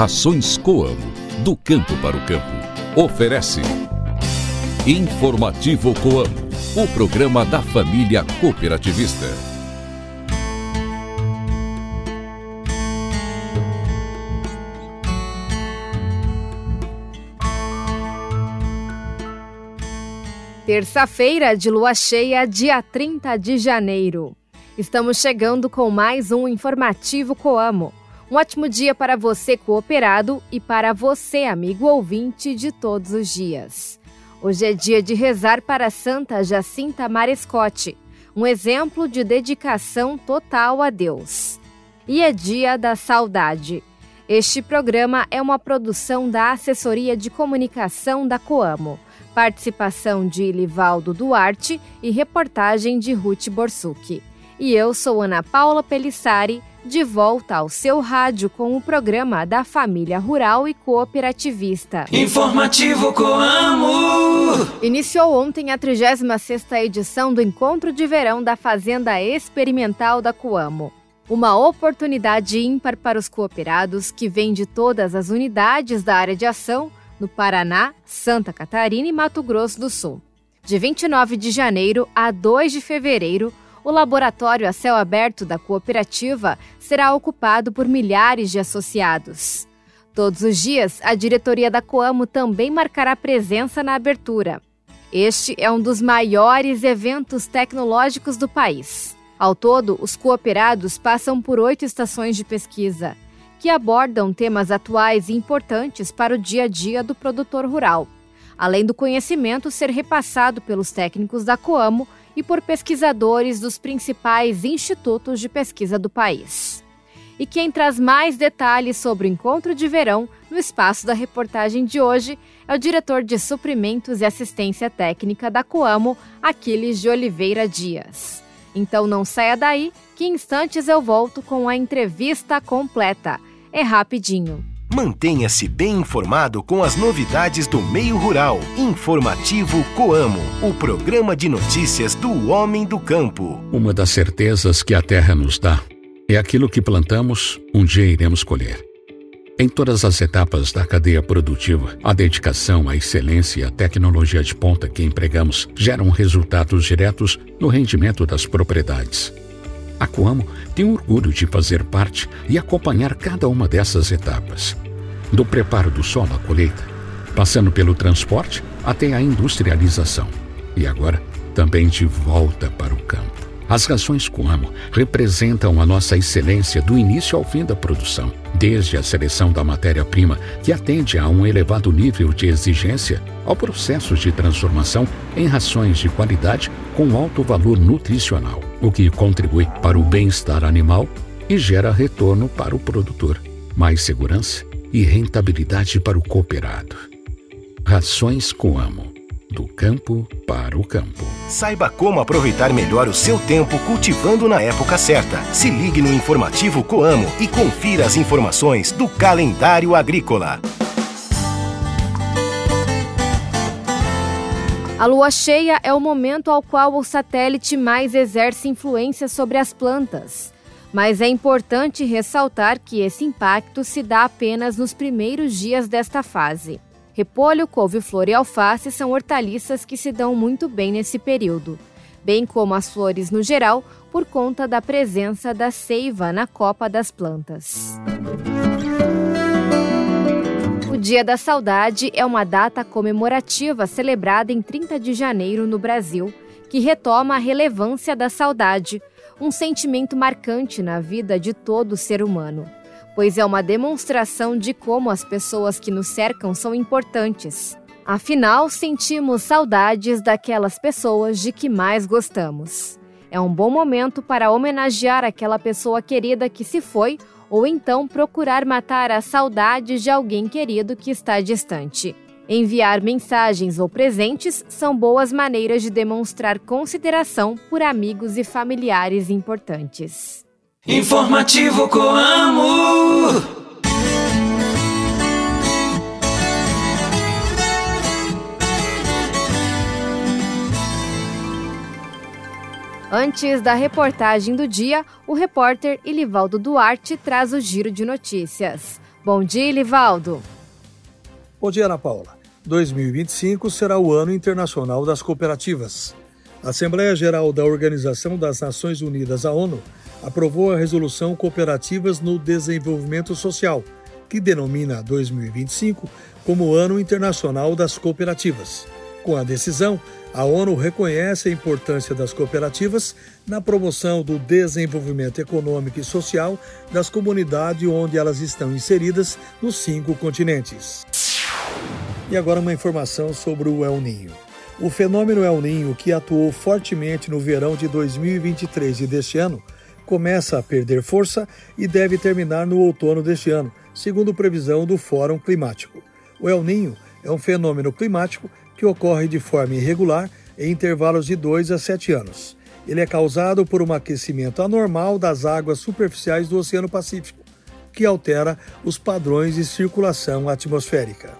Rações Coamo, do campo para o campo. Oferece Informativo Coamo, o programa da família cooperativista. Terça-feira de lua cheia, dia 30 de janeiro. Estamos chegando com mais um informativo Coamo. Um ótimo dia para você, cooperado, e para você, amigo ouvinte de todos os dias. Hoje é dia de rezar para Santa Jacinta Marescote, um exemplo de dedicação total a Deus. E é dia da saudade. Este programa é uma produção da Assessoria de Comunicação da Coamo. Participação de Livaldo Duarte e reportagem de Ruth Borsuk. E eu sou Ana Paula Pelissari de volta ao seu rádio com o programa da Família Rural e Cooperativista. Informativo Coamo! Iniciou ontem a 36ª edição do Encontro de Verão da Fazenda Experimental da Coamo. Uma oportunidade ímpar para os cooperados que vêm de todas as unidades da área de ação no Paraná, Santa Catarina e Mato Grosso do Sul. De 29 de janeiro a 2 de fevereiro, o laboratório a céu aberto da cooperativa será ocupado por milhares de associados. Todos os dias, a diretoria da Coamo também marcará presença na abertura. Este é um dos maiores eventos tecnológicos do país. Ao todo, os cooperados passam por oito estações de pesquisa, que abordam temas atuais e importantes para o dia a dia do produtor rural, além do conhecimento ser repassado pelos técnicos da Coamo e por pesquisadores dos principais institutos de pesquisa do país. E quem traz mais detalhes sobre o encontro de verão no espaço da reportagem de hoje é o diretor de suprimentos e assistência técnica da Coamo, Aquiles de Oliveira Dias. Então não saia daí, que em instantes eu volto com a entrevista completa. É rapidinho. Mantenha-se bem informado com as novidades do meio rural. Informativo Coamo, o programa de notícias do homem do campo. Uma das certezas que a terra nos dá é aquilo que plantamos, um dia iremos colher. Em todas as etapas da cadeia produtiva, a dedicação, a excelência e a tecnologia de ponta que empregamos geram resultados diretos no rendimento das propriedades. A Coamo tem orgulho de fazer parte e acompanhar cada uma dessas etapas. Do preparo do solo à colheita, passando pelo transporte até a industrialização. E agora, também de volta para o campo. As rações Coamo representam a nossa excelência do início ao fim da produção, desde a seleção da matéria-prima, que atende a um elevado nível de exigência, ao processo de transformação em rações de qualidade com alto valor nutricional, o que contribui para o bem-estar animal e gera retorno para o produtor, mais segurança e rentabilidade para o cooperado. Rações Coamo do campo para o campo. Saiba como aproveitar melhor o seu tempo cultivando na época certa. Se ligue no informativo Coamo e confira as informações do calendário agrícola. A lua cheia é o momento ao qual o satélite mais exerce influência sobre as plantas. Mas é importante ressaltar que esse impacto se dá apenas nos primeiros dias desta fase. Repolho, couve-flor e alface são hortaliças que se dão muito bem nesse período, bem como as flores no geral, por conta da presença da seiva na copa das plantas. O Dia da Saudade é uma data comemorativa celebrada em 30 de janeiro no Brasil, que retoma a relevância da saudade, um sentimento marcante na vida de todo ser humano pois é uma demonstração de como as pessoas que nos cercam são importantes. Afinal, sentimos saudades daquelas pessoas de que mais gostamos. É um bom momento para homenagear aquela pessoa querida que se foi ou então procurar matar as saudades de alguém querido que está distante. Enviar mensagens ou presentes são boas maneiras de demonstrar consideração por amigos e familiares importantes. Informativo Coamo. Antes da reportagem do dia, o repórter Ilivaldo Duarte traz o giro de notícias. Bom dia, Livaldo. Bom dia, Ana Paula. 2025 será o Ano Internacional das Cooperativas. A Assembleia Geral da Organização das Nações Unidas, a ONU, aprovou a resolução Cooperativas no Desenvolvimento Social, que denomina 2025 como Ano Internacional das Cooperativas. Com a decisão, a ONU reconhece a importância das cooperativas na promoção do desenvolvimento econômico e social das comunidades onde elas estão inseridas nos cinco continentes. E agora uma informação sobre o El Ninho. O fenômeno El Ninho, que atuou fortemente no verão de 2023 e deste ano, começa a perder força e deve terminar no outono deste ano, segundo previsão do Fórum Climático. O El Ninho é um fenômeno climático que ocorre de forma irregular em intervalos de 2 a 7 anos. Ele é causado por um aquecimento anormal das águas superficiais do Oceano Pacífico, que altera os padrões de circulação atmosférica.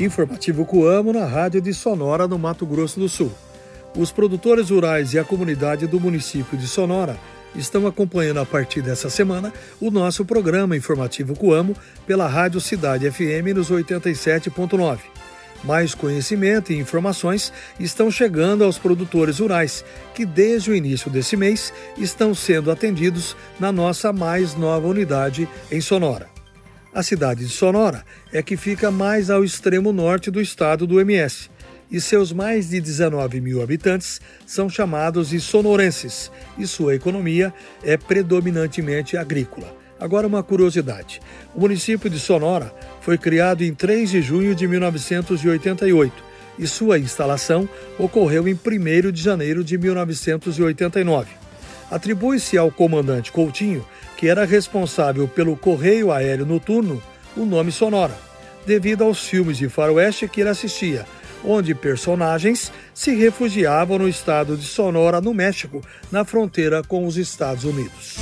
Informativo Coamo na rádio de Sonora, no Mato Grosso do Sul. Os produtores rurais e a comunidade do município de Sonora estão acompanhando a partir dessa semana o nosso programa informativo Coamo pela Rádio Cidade FM nos 87.9. Mais conhecimento e informações estão chegando aos produtores rurais, que desde o início desse mês estão sendo atendidos na nossa mais nova unidade em Sonora. A cidade de Sonora é que fica mais ao extremo norte do estado do MS, e seus mais de 19 mil habitantes são chamados de sonorenses, e sua economia é predominantemente agrícola. Agora, uma curiosidade: o município de Sonora foi criado em 3 de junho de 1988 e sua instalação ocorreu em 1 de janeiro de 1989. Atribui-se ao comandante Coutinho, que era responsável pelo correio aéreo noturno, o nome Sonora, devido aos filmes de faroeste que ele assistia, onde personagens se refugiavam no estado de Sonora, no México, na fronteira com os Estados Unidos.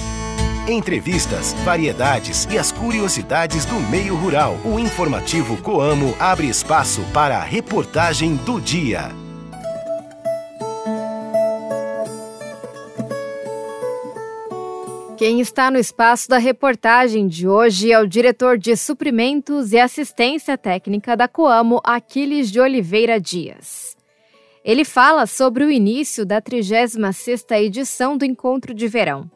Entrevistas, variedades e as curiosidades do meio rural. O informativo Coamo abre espaço para a reportagem do dia. Quem está no espaço da reportagem de hoje é o diretor de suprimentos e assistência técnica da Coamo, Aquiles de Oliveira Dias. Ele fala sobre o início da 36ª edição do Encontro de Verão.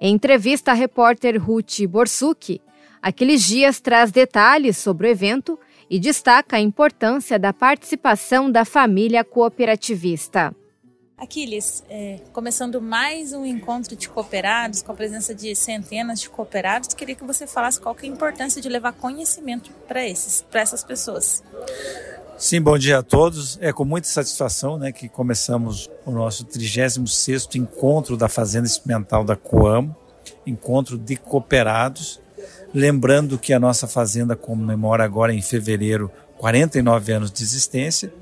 Em entrevista à repórter Ruth Borsucchi, Aqueles Dias traz detalhes sobre o evento e destaca a importância da participação da família cooperativista. Aquiles, é, começando mais um encontro de cooperados, com a presença de centenas de cooperados, queria que você falasse qual é a importância de levar conhecimento para esses, para essas pessoas. Sim, bom dia a todos. É com muita satisfação né, que começamos o nosso 36º encontro da Fazenda Experimental da Coamo, encontro de cooperados. Lembrando que a nossa fazenda comemora agora em fevereiro 49 anos de existência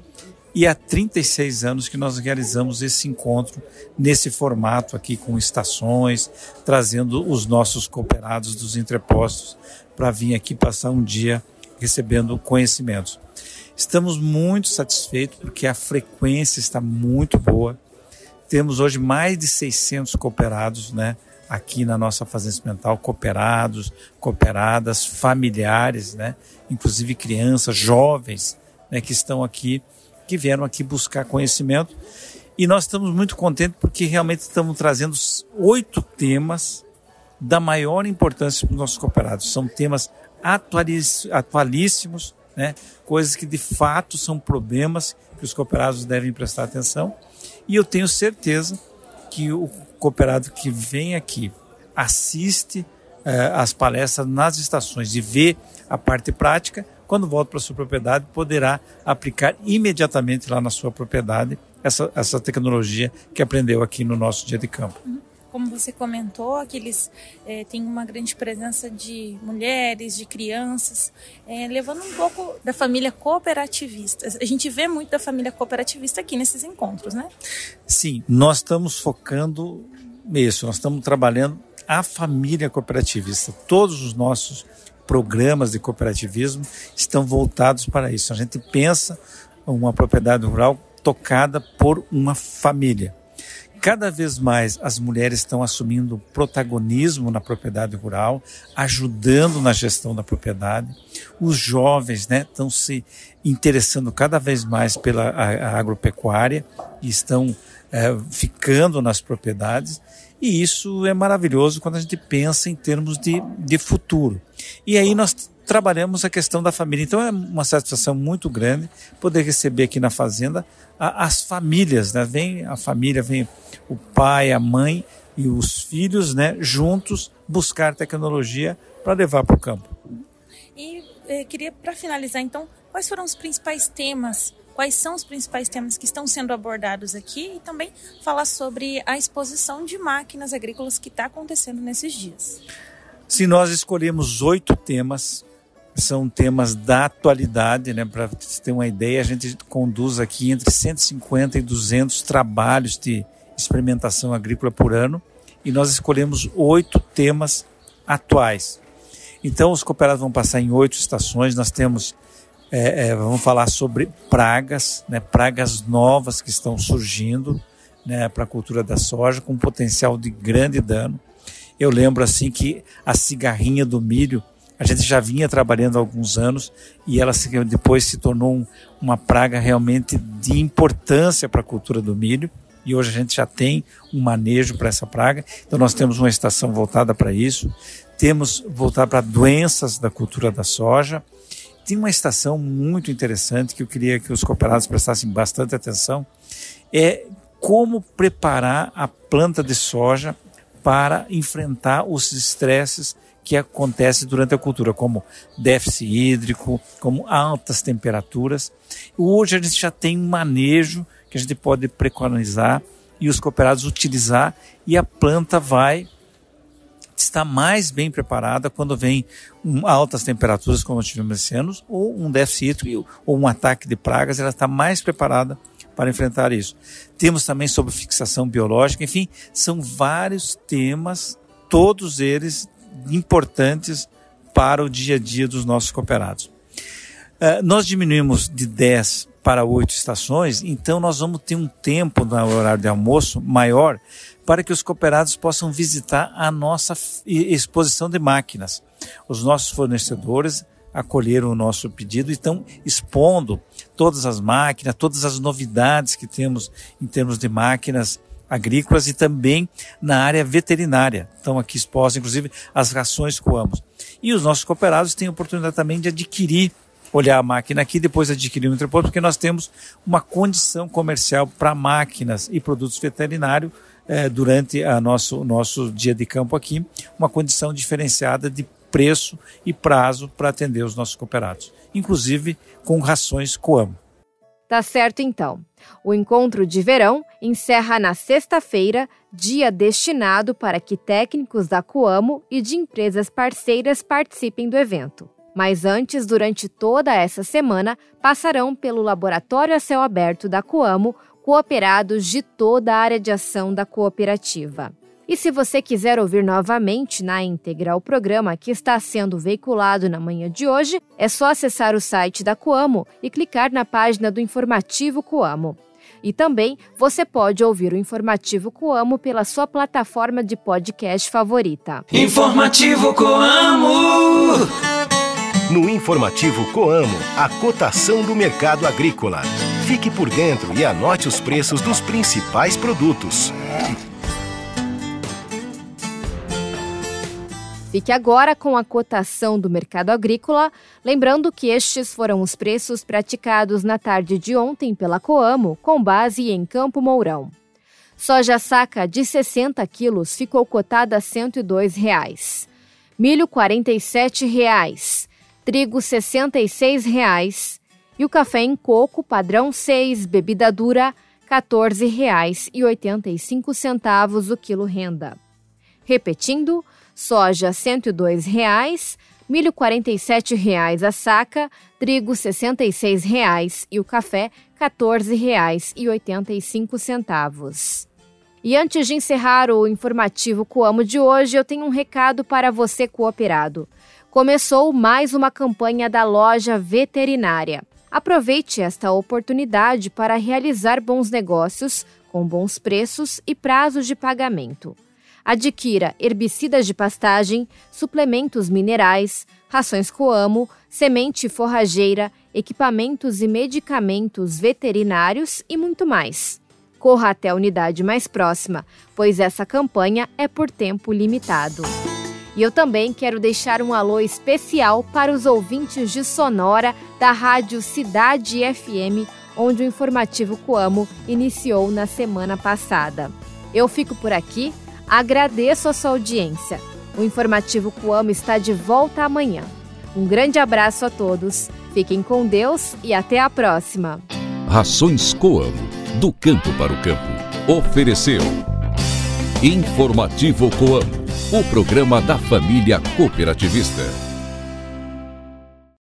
e há 36 anos que nós realizamos esse encontro nesse formato aqui com estações, trazendo os nossos cooperados dos entrepostos para vir aqui passar um dia recebendo conhecimentos. Estamos muito satisfeitos porque a frequência está muito boa. Temos hoje mais de 600 cooperados, né? Aqui na nossa fazenda experimental, cooperados, cooperadas, familiares, né? Inclusive crianças, jovens, né? Que estão aqui, que vieram aqui buscar conhecimento. E nós estamos muito contentes porque realmente estamos trazendo oito temas da maior importância para os nossos cooperados. São temas atualíssimos, né? coisas que de fato são problemas que os cooperados devem prestar atenção. E eu tenho certeza que o cooperado que vem aqui assiste eh, as palestras nas estações e vê a parte prática, quando volta para sua propriedade, poderá aplicar imediatamente lá na sua propriedade essa, essa tecnologia que aprendeu aqui no nosso dia de campo. Uhum como você comentou, aqueles é, têm uma grande presença de mulheres, de crianças, é, levando um pouco da família cooperativista. A gente vê muito da família cooperativista aqui nesses encontros, né? Sim, nós estamos focando nisso, nós estamos trabalhando a família cooperativista. Todos os nossos programas de cooperativismo estão voltados para isso. A gente pensa uma propriedade rural tocada por uma família Cada vez mais as mulheres estão assumindo protagonismo na propriedade rural, ajudando na gestão da propriedade. Os jovens né, estão se interessando cada vez mais pela a, a agropecuária e estão é, ficando nas propriedades. E isso é maravilhoso quando a gente pensa em termos de, de futuro. E aí nós trabalhamos a questão da família. Então é uma satisfação muito grande poder receber aqui na fazenda as famílias, né? Vem a família, vem o pai, a mãe e os filhos, né, juntos buscar tecnologia para levar para o campo. E eh, queria para finalizar então, quais foram os principais temas quais são os principais temas que estão sendo abordados aqui e também falar sobre a exposição de máquinas agrícolas que está acontecendo nesses dias. Se nós escolhemos oito temas são temas da atualidade, né? Para você ter uma ideia, a gente conduz aqui entre 150 e 200 trabalhos de experimentação agrícola por ano e nós escolhemos oito temas atuais. Então, os cooperados vão passar em oito estações. Nós temos, é, é, vamos falar sobre pragas, né? pragas novas que estão surgindo né? para a cultura da soja, com potencial de grande dano. Eu lembro assim que a cigarrinha do milho a gente já vinha trabalhando há alguns anos e ela depois se tornou um, uma praga realmente de importância para a cultura do milho. E hoje a gente já tem um manejo para essa praga. Então nós temos uma estação voltada para isso. Temos voltado para doenças da cultura da soja. Tem uma estação muito interessante que eu queria que os cooperados prestassem bastante atenção. É como preparar a planta de soja para enfrentar os estresses que acontece durante a cultura, como déficit hídrico, como altas temperaturas. Hoje a gente já tem um manejo que a gente pode preconizar e os cooperados utilizar e a planta vai estar mais bem preparada quando vem um, altas temperaturas, como tivemos esse ano, ou um déficit hídrico ou um ataque de pragas, ela está mais preparada para enfrentar isso. Temos também sobre fixação biológica, enfim, são vários temas, todos eles importantes para o dia a dia dos nossos cooperados. Uh, nós diminuímos de 10 para 8 estações, então nós vamos ter um tempo no horário de almoço maior para que os cooperados possam visitar a nossa exposição de máquinas. Os nossos fornecedores acolheram o nosso pedido e estão expondo todas as máquinas, todas as novidades que temos em termos de máquinas agrícolas e também na área veterinária. Estão aqui expostas, inclusive, as rações coamos. E os nossos cooperados têm a oportunidade também de adquirir, olhar a máquina aqui, depois adquirir um entreposto, porque nós temos uma condição comercial para máquinas e produtos veterinários eh, durante o nosso, nosso dia de campo aqui, uma condição diferenciada de preço e prazo para atender os nossos cooperados, inclusive com rações Coamo. Tá certo então. O encontro de verão encerra na sexta-feira, dia destinado para que técnicos da Coamo e de empresas parceiras participem do evento. Mas antes, durante toda essa semana, passarão pelo Laboratório a Céu Aberto da Coamo cooperados de toda a área de ação da cooperativa. E se você quiser ouvir novamente na íntegra o programa que está sendo veiculado na manhã de hoje, é só acessar o site da Coamo e clicar na página do informativo Coamo. E também você pode ouvir o Informativo Coamo pela sua plataforma de podcast favorita. Informativo Coamo! No Informativo Coamo, a cotação do mercado agrícola. Fique por dentro e anote os preços dos principais produtos. Fique agora com a cotação do mercado agrícola, lembrando que estes foram os preços praticados na tarde de ontem pela Coamo, com base em Campo Mourão. Soja saca de 60 quilos ficou cotada a 102 reais. Milho 47 reais. Trigo 66 reais. E o café em coco padrão 6, bebida dura R$ 14,85 o quilo renda. Repetindo, soja R$ 102,00, milho R$ 47,00 a saca, trigo R$ 66,00 e o café R$ 14,85. E antes de encerrar o informativo Coamo de hoje, eu tenho um recado para você cooperado. Começou mais uma campanha da loja veterinária. Aproveite esta oportunidade para realizar bons negócios com bons preços e prazos de pagamento. Adquira herbicidas de pastagem, suplementos minerais, rações Coamo, semente forrageira, equipamentos e medicamentos veterinários e muito mais. Corra até a unidade mais próxima, pois essa campanha é por tempo limitado. E eu também quero deixar um alô especial para os ouvintes de Sonora da Rádio Cidade FM, onde o informativo Coamo iniciou na semana passada. Eu fico por aqui, agradeço a sua audiência. O informativo Coamo está de volta amanhã. Um grande abraço a todos, fiquem com Deus e até a próxima. Rações Coamo, do campo para o campo. Ofereceu. Informativo Coamo o programa da família cooperativista.